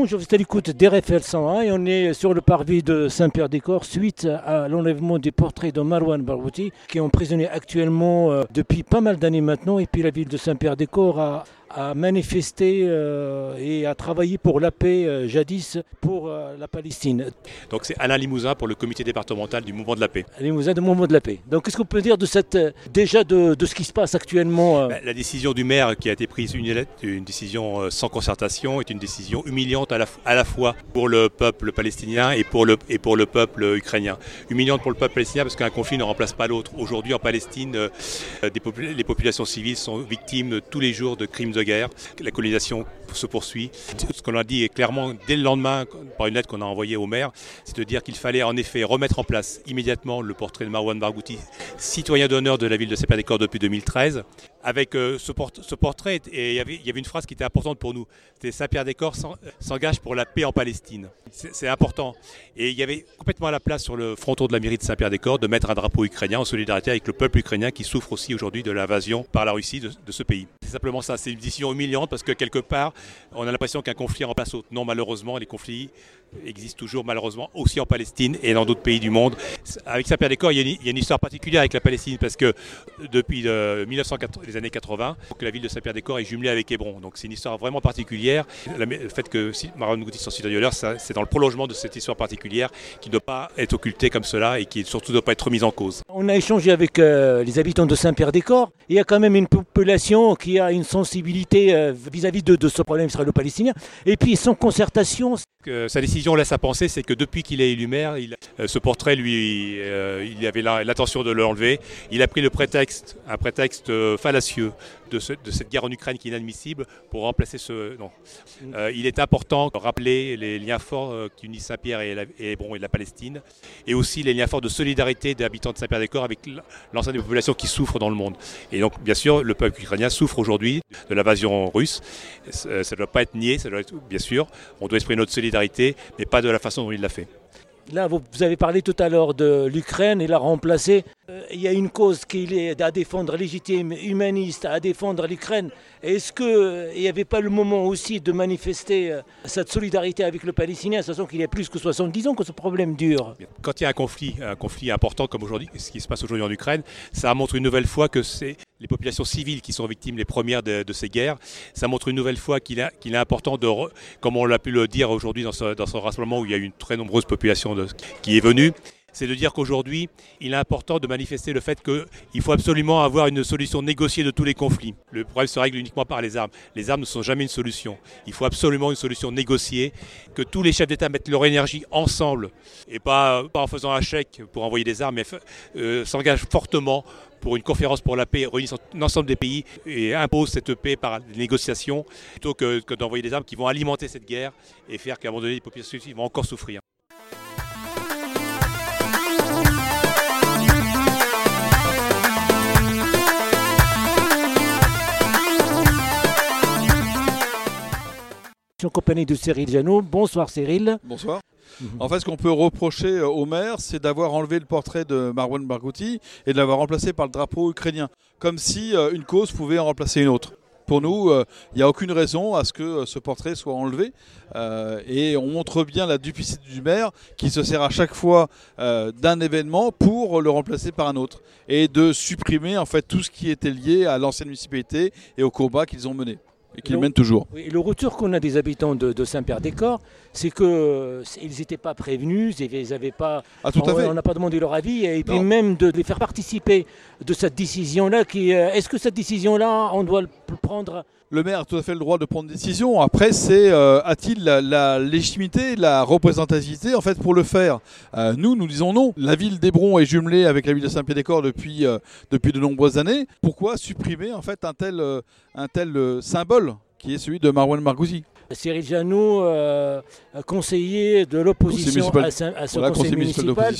Bonjour, vous l'écoute d'RFL 101 et on est sur le parvis de Saint-Pierre-des-Corps suite à l'enlèvement des portraits de Marwan Barghouti qui est emprisonné actuellement euh, depuis pas mal d'années maintenant et puis la ville de Saint-Pierre-des-Corps a, a manifesté euh, et a travaillé pour la paix euh, jadis pour euh, la Palestine. Donc c'est Alain Limousin pour le comité départemental du mouvement de la paix. Limousin du mouvement de la paix. Donc qu'est-ce qu'on peut dire de cette, déjà de, de ce qui se passe actuellement Bah, La décision du maire qui a été prise une, une décision sans concertation est une décision humiliante à la, à la fois pour le peuple palestinien et pour le, et pour le peuple ukrainien. Humiliante pour le peuple palestinien parce qu'un conflit ne remplace pas l'autre. Aujourd'hui en Palestine, des les populations civiles sont victimes tous les jours de crimes de guerre. La colonisation se poursuit. Ce qu'on a dit clairement dès le lendemain par une lettre qu'on a envoyée au maire, c'est de dire qu'il fallait en effet remettre en place immédiatement le portrait de Marwan Barghouti, citoyen d'honneur de la ville de Saint-Pierre-des-Corps depuis 2013. Avec euh, ce, port- ce portrait, et il y avait- une phrase qui était importante pour nous, c'était Saint-Pierre-des-Corps s'en- s'engage pour la paix en Palestine. C'est important. Et il y avait complètement à la place sur le fronton de la mairie de Saint-Pierre-des-Corps de mettre un drapeau ukrainien en solidarité avec le peuple ukrainien qui souffre aussi aujourd'hui de l'invasion par la Russie de, de ce pays. C'est simplement ça, c'est une décision humiliante parce que quelque part, on a l'impression qu'un conflit remplace l'autre. Non, malheureusement, les conflits existent toujours malheureusement aussi en Palestine et dans d'autres pays du monde. Avec Saint-Pierre-des-Corps, il, y a une- il y a une histoire particulière avec la Palestine parce que depuis euh, 1980 les années 80, que la ville de Saint-Pierre-des-Corps est jumelée avec Hébron. Donc c'est une histoire vraiment particulière. Le fait que Marwan Barghouti soit citoyen d'honneur, ça, c'est dans le prolongement de cette histoire particulière qui ne doit pas être occultée comme cela et qui surtout ne doit pas être remise en cause. On a échangé avec euh, les habitants de Saint-Pierre-des-Corps. Il y a quand même une population qui a une sensibilité euh, vis-à-vis de, de ce problème israélo-palestinien. Et puis sans concertation, que sa décision laisse à penser, c'est que depuis qu'il est élu maire, euh, ce portrait, lui, euh, il avait l'intention de l'enlever. Il a pris le prétexte, un prétexte euh, fallacieux de, ce- de cette guerre en Ukraine qui est inadmissible pour remplacer ce. Non. Euh, il est important de rappeler les liens forts euh, qui unissent Saint-Pierre et, et Hébron et la Palestine, et aussi les liens forts de solidarité des habitants de Saint-Pierre-des-Corps avec l'ensemble des populations qui souffrent dans le monde. Et donc, bien sûr, le peuple ukrainien souffre aujourd'hui de l'invasion russe. Euh, Ça ne doit pas être nié, ça doit être, bien sûr. On doit exprimer notre solidarité, mais pas de la façon dont il l'a fait. Là, vous, avez parlé tout à l'heure de l'Ukraine et l'a remplacé. Euh, il y a une cause qu'il est à défendre légitime, humaniste, à défendre l'Ukraine. Est-ce qu'il n'y avait pas le moment aussi de manifester euh, cette solidarité avec le Palestinien, sachant qu'il y a plus que 70 ans que ce problème dure? Quand il y a un conflit, un conflit important comme aujourd'hui, ce qui se passe aujourd'hui en Ukraine, ça montre une nouvelle fois que c'est les populations civiles qui sont victimes les premières de, ces guerres. Ça montre une nouvelle fois qu'il est, important de, comme on l'a pu le dire aujourd'hui dans dans ce rassemblement où il y a eu une très nombreuse population qui est venue, c'est de dire qu'aujourd'hui, il est important de manifester le fait qu'il faut absolument avoir une solution négociée de tous les conflits. Le problème se règle uniquement par les armes. Les armes ne sont jamais une solution. Il faut absolument une solution négociée, que tous les chefs d'État mettent leur énergie ensemble, et pas, en faisant un chèque pour envoyer des armes, mais euh, s'engagent fortement pour une conférence pour la paix réunissant l'ensemble des pays et impose cette paix par des négociations plutôt que, que d'envoyer des armes qui vont alimenter cette guerre et faire qu'à un moment donné les populations vont encore souffrir. Compagnie de Cyril Janot. Bonsoir Cyril. Bonsoir. En fait, ce qu'on peut reprocher euh, au maire, c'est d'avoir enlevé le portrait de Marwan Barghouti et de l'avoir remplacé par le drapeau ukrainien, comme si euh, une cause pouvait en remplacer une autre. Pour nous, euh, il n'y a aucune raison à ce que euh, ce portrait soit enlevé. Euh, et on montre bien la duplicité du maire qui se sert à chaque fois euh, d'un événement pour le remplacer par un autre. Et de supprimer en fait tout ce qui était lié à l'ancienne municipalité et au combat qu'ils ont mené et qu'ils Non. mènent toujours. Oui, le retour qu'on a des habitants de, de Saint-Pierre-des-Corps, c'est qu'ils n'étaient pas prévenus, ils n'avaient pas Ah, tout à on fait. on n'a pas demandé leur avis et puis Non. même de les faire participer de cette décision-là. Qui, euh, est-ce que cette décision-là, on doit le prendre? Le maire a tout à fait le droit de prendre des décisions. Après, c'est euh, a-t-il la, la légitimité, la représentativité en fait pour le faire? Euh, Nous, nous disons non. La ville d'Hébron est jumelée avec la ville de Saint-Pierre-des-Corps depuis euh, depuis de nombreuses années. Pourquoi supprimer en fait un tel un tel symbole? Qui est celui de Marwan Margouti. Cyril Janot, euh, conseiller de l'opposition à, ce voilà, conseil municipal.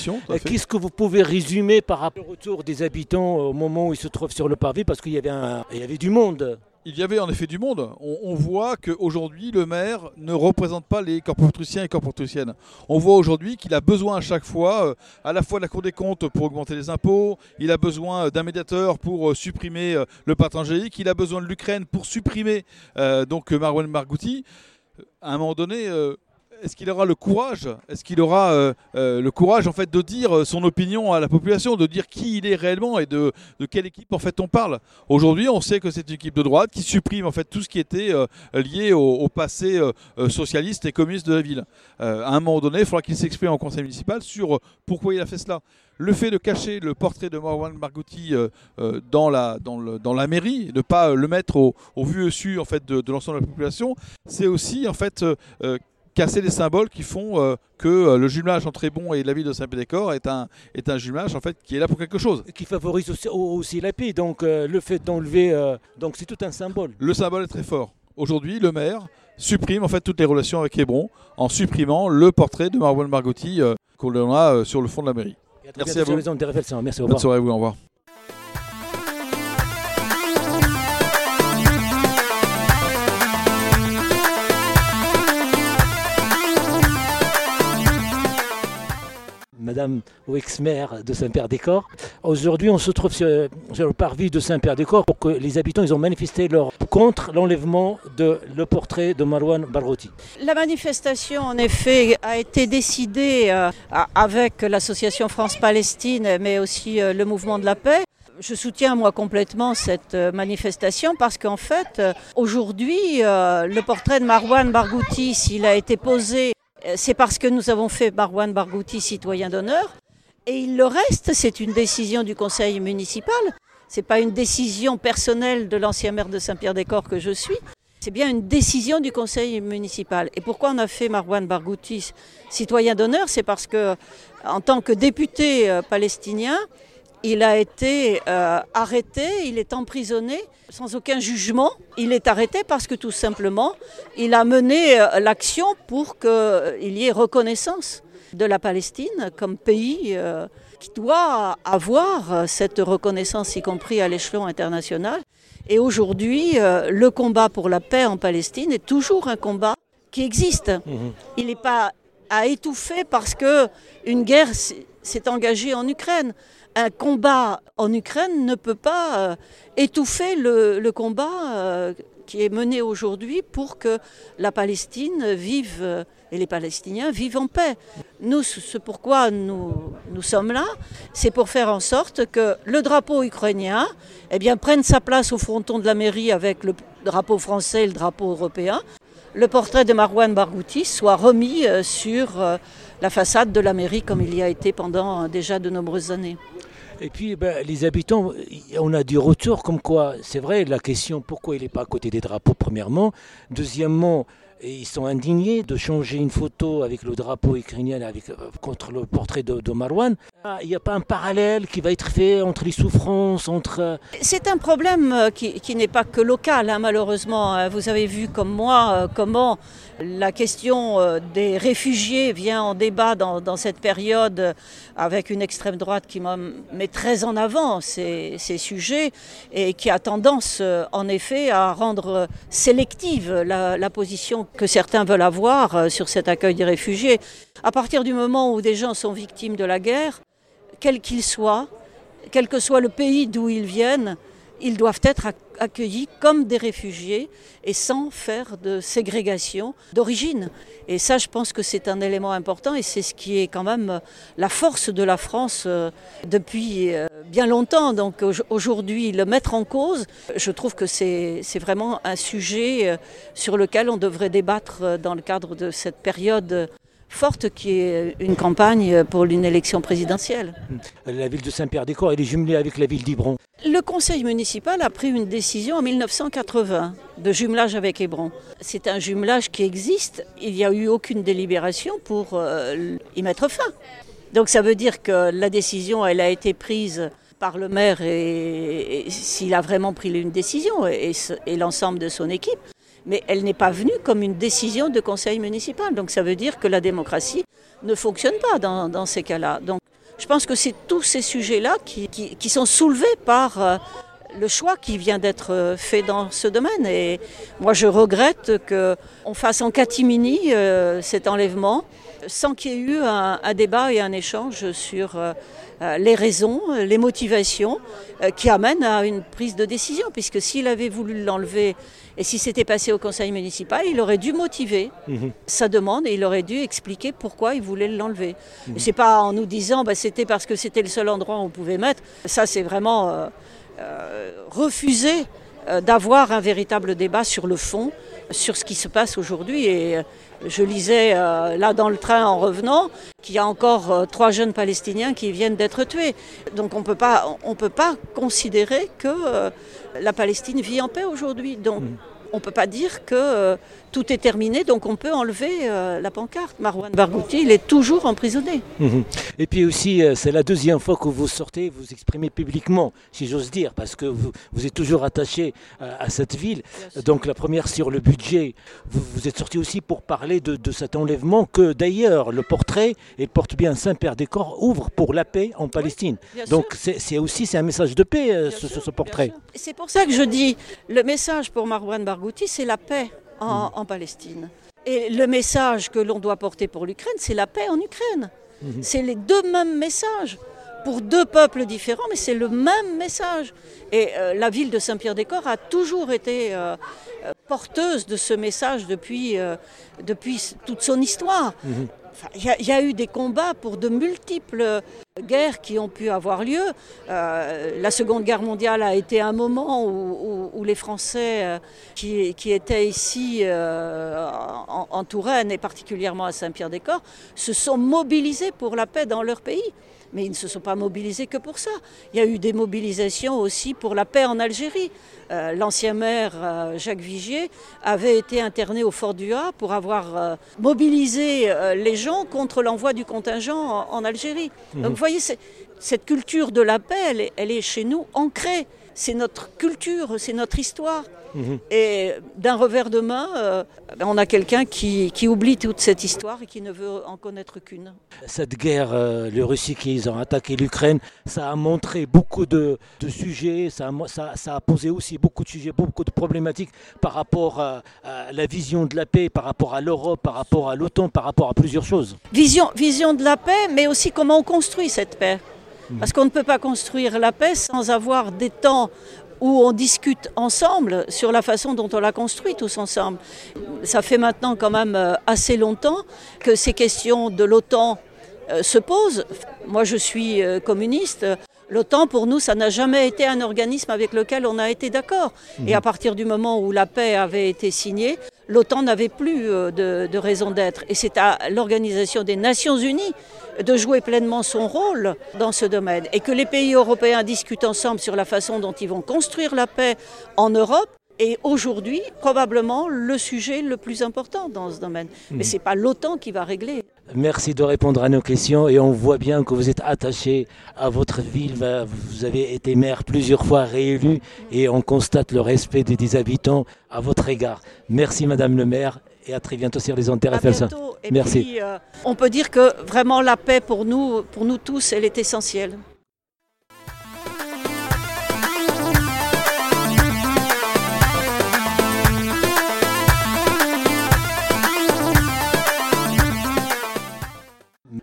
Qu'est-ce que vous pouvez résumer par rapport au retour des habitants au moment où ils se trouvent sur le parvis? Parce qu'il y, avait il y avait du monde. Il y avait en effet du monde. On, voit qu'aujourd'hui, le maire ne représente pas les corporatriциens et corporatriciennes. On voit aujourd'hui qu'il a besoin à chaque fois, euh, à la fois de la Cour des comptes pour augmenter les impôts, il a besoin euh, d'un médiateur pour supprimer le pacte angélique, il a besoin de l'Ukraine pour supprimer donc Marwan Margouti à un moment donné, euh, est-ce qu'il aura le courage Est-ce qu'il aura euh, euh, le courage en fait de dire son opinion à la population, de dire qui il est réellement et de, quelle équipe en fait on parle? Aujourd'hui, on sait que c'est une équipe de droite qui supprime en fait tout ce qui était lié au, passé socialiste et communiste de la ville. à un moment donné, il faudra qu'il s'exprime en conseil municipal sur pourquoi il a fait cela. Le fait de cacher le portrait de Marwan Margouti dans, la, dans, la mairie, de ne pas le mettre au, vu su en fait de, de l'ensemble de la population, c'est aussi en fait casser les symboles qui font euh, que euh, le jumelage entre Hébron et la ville de Saint-Pédécor est un, est un jumelage en fait qui est là pour quelque chose. Qui favorise aussi, la paix, donc euh, le fait d'enlever, donc c'est tout un symbole. Le symbole est très fort. Aujourd'hui, le maire supprime en fait toutes les relations avec Hébron en supprimant le portrait de Marwan Margotti qu'on a sur le fond de la mairie. Merci à vous. Merci, au revoir. Bonne à vous, au revoir. Madame Wexmer de Saint-Père-des-Corps. Aujourd'hui, on se trouve sur, le parvis de Saint-Père-des-Corps pour que les habitants ils ont manifesté leur contre l'enlèvement de le portrait de Marwan Barghouti. La manifestation, en effet, a été décidée euh, avec l'association France-Palestine, mais aussi euh, le mouvement de la paix. Je soutiens moi complètement cette euh, manifestation parce qu'en fait, aujourd'hui, le portrait de Marwan Barghouti, s'il a été posé c'est parce que nous avons fait Marwan Barghouti citoyen d'honneur. Et il le reste, c'est une décision du conseil municipal. Ce n'est pas une décision personnelle de l'ancien maire de Saint-Pierre-des-Corps que je suis. C'est bien une décision du conseil municipal. Et pourquoi on a fait Marwan Barghouti citoyen d'honneur? C'est parce que, en tant que député euh, palestinien, il a été euh, arrêté, il est emprisonné sans aucun jugement. Il est arrêté parce que tout simplement, il a mené euh, l'action pour qu'il euh, y ait reconnaissance de la Palestine comme pays qui doit avoir cette reconnaissance, y compris à l'échelon international. Et aujourd'hui, le combat pour la paix en Palestine est toujours un combat qui existe. Mmh. Il n'est pas à étouffer parce que une guerre s'est engagée en Ukraine un combat en Ukraine ne peut pas euh, étouffer le, combat euh, qui est mené aujourd'hui pour que la Palestine vive euh, et les Palestiniens vivent en paix. Nous, ce pourquoi nous, sommes là, c'est pour faire en sorte que le drapeau ukrainien eh prenne sa place au fronton de la mairie avec le drapeau français et le drapeau européen. Le portrait de Marwan Barghouti soit remis sur la façade de la mairie comme il y a été pendant déjà de nombreuses années. Et puis ben, les habitants, on a du retour comme quoi, c'est vrai, la question pourquoi il n'est pas à côté des drapeaux, premièrement. Deuxièmement, ils sont indignés de changer une photo avec le drapeau ukrainien avec, euh, contre le portrait de, de. Ah, il n'y a pas un parallèle qui va être fait entre les souffrances, entre... Euh, c'est un problème euh, qui, qui n'est pas que local, hein, malheureusement. Vous avez vu comme moi comment la question des réfugiés vient en débat dans, cette période avec une extrême droite qui met très en avant ces, sujets et qui a tendance en effet à rendre sélective la, position que certains veulent avoir euh, sur cet accueil des réfugiés. À partir du moment où des gens sont victimes de la guerre, quels qu'ils soient, quel que soit le pays d'où ils viennent, ils doivent être accueillis comme des réfugiés et sans faire de ségrégation d'origine. Et ça, je pense que c'est un élément important et c'est ce qui est quand même la force de la France euh, depuis euh, bien longtemps. Donc aujourd'hui, le mettre en cause, je trouve que c'est vraiment un sujet euh, sur lequel on devrait débattre dans le cadre de cette période forte qui est une campagne pour une élection présidentielle. La ville de Saint-Pierre-des-Corps, elle est jumelée avec la ville d'Hébron. Le conseil municipal a pris une décision en 1980 de jumelage avec Hébron. C'est un jumelage qui existe. Il n'y a eu aucune délibération pour euh, y mettre fin. Donc ça veut dire que la décision, elle a été prise par le maire et, s'il a vraiment pris une décision et l'ensemble de son équipe. Mais elle n'est pas venue comme une décision de conseil municipal. Donc ça veut dire que la démocratie ne fonctionne pas dans, ces cas-là. Donc je pense que c'est tous ces sujets-là qui, sont soulevés par euh, le choix qui vient d'être euh, fait dans ce domaine. Et moi, je regrette qu'on fasse en catimini euh, cet enlèvement sans qu'il y ait eu un, débat et un échange sur les raisons, les motivations qui amènent à une prise de décision. Puisque s'il avait voulu l'enlever et si c'était passé au conseil municipal, il aurait dû motiver mhm. sa demande et il aurait dû expliquer pourquoi il voulait l'enlever. Ce mhm. C'est pas en nous disant bah, c'était parce que c'était le seul endroit où on pouvait mettre. Ça, c'est vraiment euh, euh, refuser euh, d'avoir un véritable débat sur le fond, sur ce qui se passe aujourd'hui. Et je lisais là dans le train en revenant qu'il y a encore trois jeunes Palestiniens qui viennent d'être tués. Donc on peut pas, on peut pas considérer que la Palestine vit en paix aujourd'hui. Donc mhm on ne peut pas dire que euh, tout est terminé, donc on peut enlever euh, la pancarte. Marwan Barghouti, il est toujours emprisonné. Mhm. Et puis aussi, euh, c'est la deuxième fois que vous sortez, vous exprimez publiquement, si j'ose dire, parce que vous, êtes toujours attaché à cette ville. Donc la première sur le budget, vous, êtes sorti aussi pour parler de, cet enlèvement que d'ailleurs le portrait, et porte bien Saint-Père des Corps, ouvre pour la paix en Palestine. donc c'est aussi c'est un message de paix, ce, ce, portrait. C'est pour ça que je dis, le message pour Marwan Barghouti, c'est la paix mm. en, Palestine. Et le message que l'on doit porter pour l'Ukraine, c'est la paix en Ukraine. Mm-hmm. C'est les deux mêmes messages pour deux peuples différents, mais c'est le même message. Et euh, la ville de Saint-Pierre-des-Corps a toujours été euh, euh, porteuse de ce message depuis, depuis toute son histoire. Mm-hmm. Il y, a eu des combats pour de multiples guerres qui ont pu avoir lieu. Euh, la Seconde Guerre mondiale a été un moment où, les Français euh, qui, étaient ici euh, en, en, Touraine et particulièrement à Saint-Pierre-des-Corps se sont mobilisés pour la paix dans leur pays mais ils ne se sont pas mobilisés que pour ça. Il y a eu des mobilisations aussi pour la paix en Algérie. Euh, l'ancien maire euh, Jacques Vigier avait été interné au Fort du Ha pour avoir euh, mobilisé les gens contre l'envoi du contingent en, Algérie. Mhm. Donc vous voyez, cette culture de la paix, elle est chez nous ancrée. C'est notre culture, c'est notre histoire. Mhm. Et d'un revers de main, euh, on a quelqu'un qui, oublie toute cette histoire et qui ne veut en connaître qu'une. Cette guerre, euh, les Russes qui ont attaqué l'Ukraine, ça a montré beaucoup de, sujets, ça a, posé aussi beaucoup de sujets, beaucoup de problématiques par rapport à, la vision de la paix, par rapport à l'Europe, par rapport à l'OTAN, par rapport à plusieurs choses. Vision, vision de la paix, mais aussi comment on construit cette paix. Parce qu'on ne peut pas construire la paix sans avoir des temps où on discute ensemble sur la façon dont on l'a construit tous ensemble. Ça fait maintenant quand même euh, assez longtemps que ces questions de l'OTAN euh, se posent. Moi, je suis euh, communiste. L'OTAN, pour nous, ça n'a jamais été un organisme avec lequel on a été d'accord. Mmh. Et à partir du moment où la paix avait été signée, l'OTAN n'avait plus de, de raison d'être. Et c'est à l'Organisation des Nations Unies de jouer pleinement son rôle dans ce domaine et que les pays européens discutent ensemble sur la façon dont ils vont construire la paix en Europe est aujourd'hui probablement le sujet le plus important dans ce domaine. Mais mhm. ce n'est pas l'OTAN qui va régler. Merci de répondre à nos questions et on voit bien que vous êtes attaché à votre ville. Vous avez été maire plusieurs fois réélu et on constate le respect des habitants à votre égard. Merci Madame le maire et à très bientôt sur les ondes Merci. Euh, on peut dire que vraiment la paix pour nous, pour nous tous, elle est essentielle.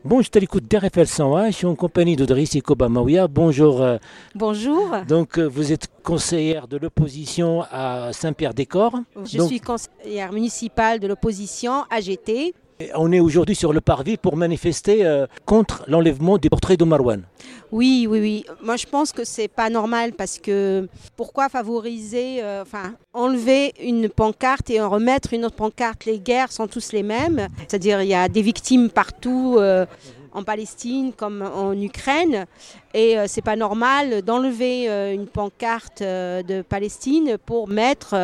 Bon, je t'écoute d'RFL 101, je suis en compagnie de Driss Kobamaouia. Bonjour. Euh, Bonjour. Donc, euh, vous êtes conseillère de l'opposition à Saint-Pierre-des-Corps. Je suis conseillère municipale de l'opposition AGT. On est aujourd'hui sur le parvis pour manifester euh, contre l'enlèvement des portraits de Marwan. Oui, oui, oui. Moi, je pense que c'est pas normal parce que pourquoi favoriser, euh, enfin, enlever une pancarte et en remettre une autre pancarte? Les guerres sont tous les mêmes. C'est-à-dire, il y a des victimes partout. Euh, en Palestine comme en Ukraine. Et euh, c'est pas normal d'enlever euh, une pancarte euh, de Palestine pour mettre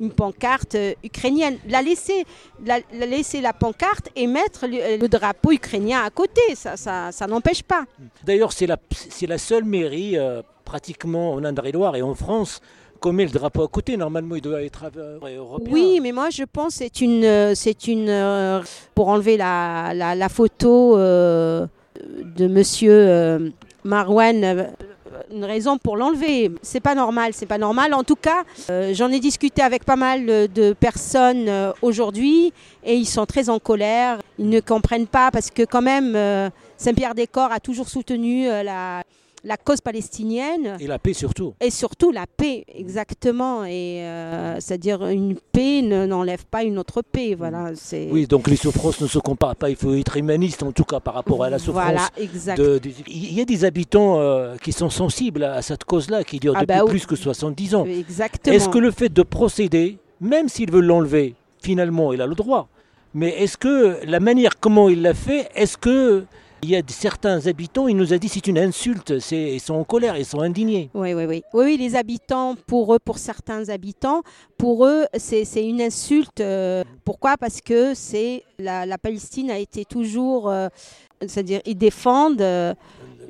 une pancarte ukrainienne. La laisser, la, laisser la pancarte et mettre le, drapeau ukrainien à côté, ça, ça, ça n'empêche pas. D'ailleurs, c'est la, la seule mairie pratiquement en Indre-et-Loire et en France qu'on met le drapeau à côté, normalement il doit être européen. Oui, mais moi je pense que c'est une, euh, c'est euh, pour enlever la, photo euh, de Monsieur euh, Marwan. euh, une raison pour l'enlever. C'est pas normal, c'est pas normal. En tout cas, j'en ai discuté avec pas mal de personnes aujourd'hui et ils sont très en colère. Ils ne comprennent pas parce que quand même, Saint-Pierre-des-Corps a toujours soutenu la, la cause palestinienne. Et la paix surtout. Et surtout la paix, exactement. Et euh, c'est-à-dire une paix ne- n'enlève pas une autre paix. Voilà. C'est Oui, donc les souffrances ne se comparent pas. Il faut être humaniste en tout cas par rapport à la souffrance. Voilà, exact. de- Il y a des habitants euh, qui sont sensibles à cette cause-là, qui dure Ah depuis bah plus que 70 ans. Exactement. Est-ce que le fait de procéder, même s'il veut l'enlever, finalement, il a le droit. Mais est-ce que la manière comment il l'a fait, est-ce que il y a certains habitants, il nous a dit c'est une insulte, ils sont en colère, ils sont indignés. Oui, oui, oui. Oui, les habitants, pour eux, pour certains habitants, pour eux, c'est c'est une insulte. euh, pourquoi? Parce que c'est la, la Palestine a été toujours, euh, c'est-à-dire ils défendent, euh,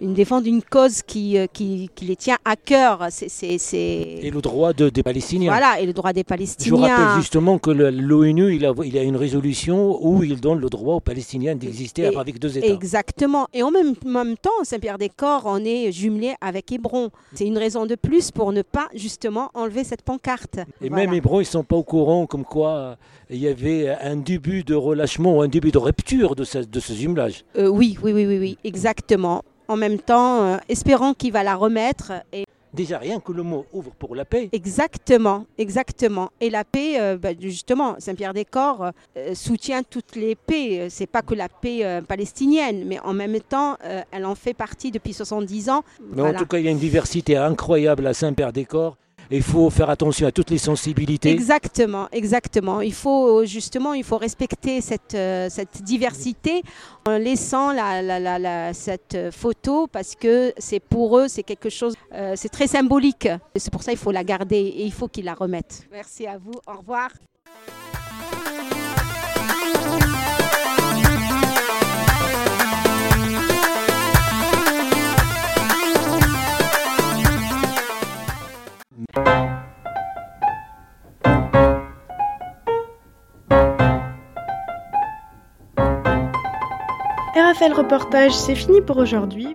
ils défendent une cause qui, euh, qui, qui les tient à cœur. C'est, c'est, c'est- Et le droit de, des Palestiniens. voilà, et le droit des Je Palestiniens. vous rappelle justement que le- l'ONU, il a, il a une résolution où il donne le droit aux Palestiniens d'exister Et- avec deux États. Exactement. Et en même, même temps, Saint-Pierre-des-Corps, on est jumelé avec Hébron. C'est une raison de plus pour ne pas justement enlever cette pancarte. Et Voilà. même Hébron, ils ne sont pas au courant comme quoi euh, il y avait un début de relâchement ou un début de rupture de ce, de ce jumelage. Euh, oui, oui, oui, oui, oui, exactement. En même temps, euh, espérons qu'il va la remettre. Et Déjà, rien que le mot ouvre pour la paix. exactement, exactement. Et la paix, euh, bah, justement, Saint-Pierre-des-Corps euh, soutient toutes les paix. C'est pas que la paix euh, palestinienne, mais en même temps, elle en fait partie depuis 70 ans. Mais Voilà. en tout cas, il y a une diversité incroyable à Saint-Père-des-Corps. Il faut faire attention à toutes les sensibilités. Exactement, exactement. Il faut justement, il faut respecter cette, euh, cette diversité en laissant la, la- la- la- cette photo parce que c'est pour eux, c'est quelque chose, euh, c'est très symbolique. C'est pour ça qu'il faut la garder et il faut qu'ils la remettent. Merci à vous. Au revoir. RFL Reportage, c'est fini pour aujourd'hui.